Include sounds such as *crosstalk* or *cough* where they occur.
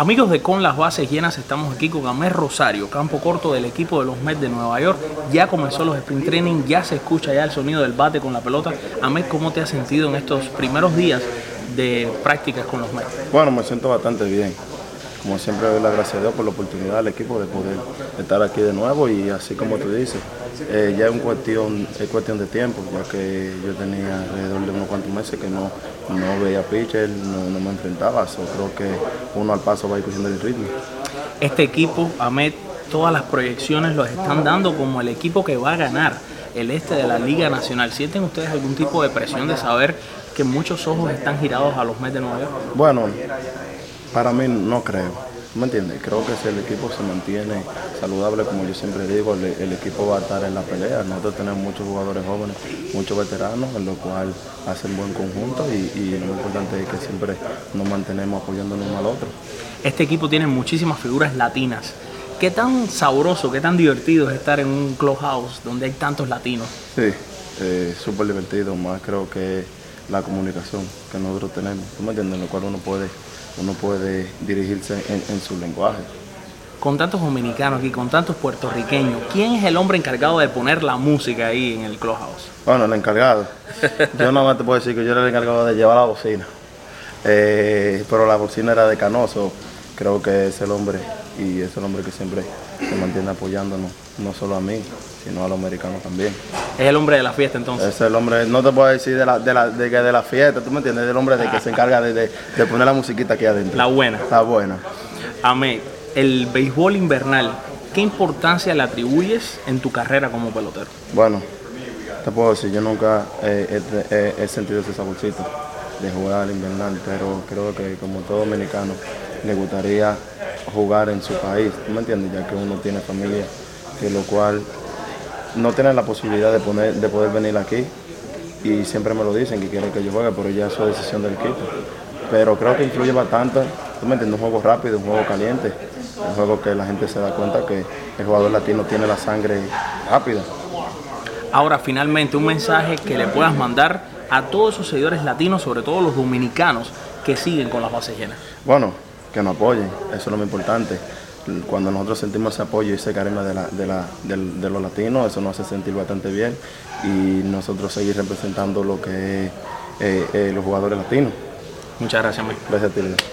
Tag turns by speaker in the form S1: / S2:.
S1: Amigos de Con las Bases Llenas, estamos aquí con Amés Rosario, campo corto del equipo de los Mets de Nueva York. Ya comenzó los sprint training, ya se escucha ya el sonido del bate con la pelota. Amés, ¿cómo te has sentido en estos primeros días de prácticas con los Mets?
S2: Bueno, me siento bastante bien. Como siempre doy las gracias a Dios por la oportunidad del equipo de poder estar aquí de nuevo y así como tú dices, eh, ya es, un cuestión, es cuestión de tiempo, ya que yo tenía alrededor de unos cuantos meses que no, no veía pitcher, no, no me enfrentaba, so, creo que uno al paso va a ir cogiendo el ritmo.
S1: Este equipo, Ahmed, todas las proyecciones los están dando como el equipo que va a ganar el este de la Liga Nacional. ¿Sienten ustedes algún tipo de presión de saber que muchos ojos están girados a los Mets de Nueva York?
S2: Bueno, para mí no creo. ¿Me entiendes? Creo que si el equipo se mantiene saludable, como yo siempre digo, el, el, equipo va a estar en la pelea. Nosotros tenemos muchos jugadores jóvenes, muchos veteranos, en lo cual hacen buen conjunto y, y lo importante es que siempre nos mantenemos apoyándonos uno al otro.
S1: Este equipo tiene muchísimas figuras latinas. ¿Qué tan sabroso, qué tan divertido es estar en un clubhouse donde hay tantos latinos?
S2: Sí, eh, súper divertido, más creo que la comunicación que nosotros tenemos, ¿tú me entiendes? En lo cual uno puede uno puede dirigirse en, en, su lenguaje.
S1: Con tantos dominicanos aquí, con tantos puertorriqueños, ¿quién es el hombre encargado de poner la música ahí en el clubhouse?
S2: Bueno, el encargado. *laughs* yo nada más te puedo decir que yo era el encargado de llevar la bocina. Eh, pero la bocina era de Canoso. Creo que es el hombre y es el hombre que siempre se mantiene apoyándonos, no solo a mí, sino a los americanos también.
S1: Es el hombre de la fiesta entonces.
S2: Es el hombre, no te puedo decir de la, de la, de, de la fiesta, tú me entiendes, es el hombre de que se encarga de, de, de, poner la musiquita aquí adentro.
S1: La buena.
S2: La buena.
S1: Amén. El béisbol invernal, ¿qué importancia le atribuyes en tu carrera como pelotero?
S2: Bueno, te puedo decir, yo nunca he, he, he sentido ese saborcito de jugar al invernal, pero creo que como todo dominicano le gustaría jugar en su país, ¿tú me entiendes? Ya que uno tiene familia, que lo cual no tienen la posibilidad de, poner, de poder venir aquí y siempre me lo dicen que quieren que yo juegue, pero ya es su decisión del equipo. Pero creo que influye bastante, tú me entiendes, un juego rápido, un juego caliente, un juego que la gente se da cuenta que el jugador latino tiene la sangre rápida.
S1: Ahora, finalmente, un mensaje que le puedas mandar a todos esos seguidores latinos, sobre todo los dominicanos, que siguen con las bases llenas.
S2: Bueno, que nos apoyen, eso es lo más importante. Cuando nosotros sentimos ese apoyo y ese carisma de, la, de, la, de, de, los latinos, eso nos hace sentir bastante bien y nosotros seguir representando lo que es eh, eh, los jugadores latinos.
S1: Muchas gracias, Mike.
S2: Gracias a ti.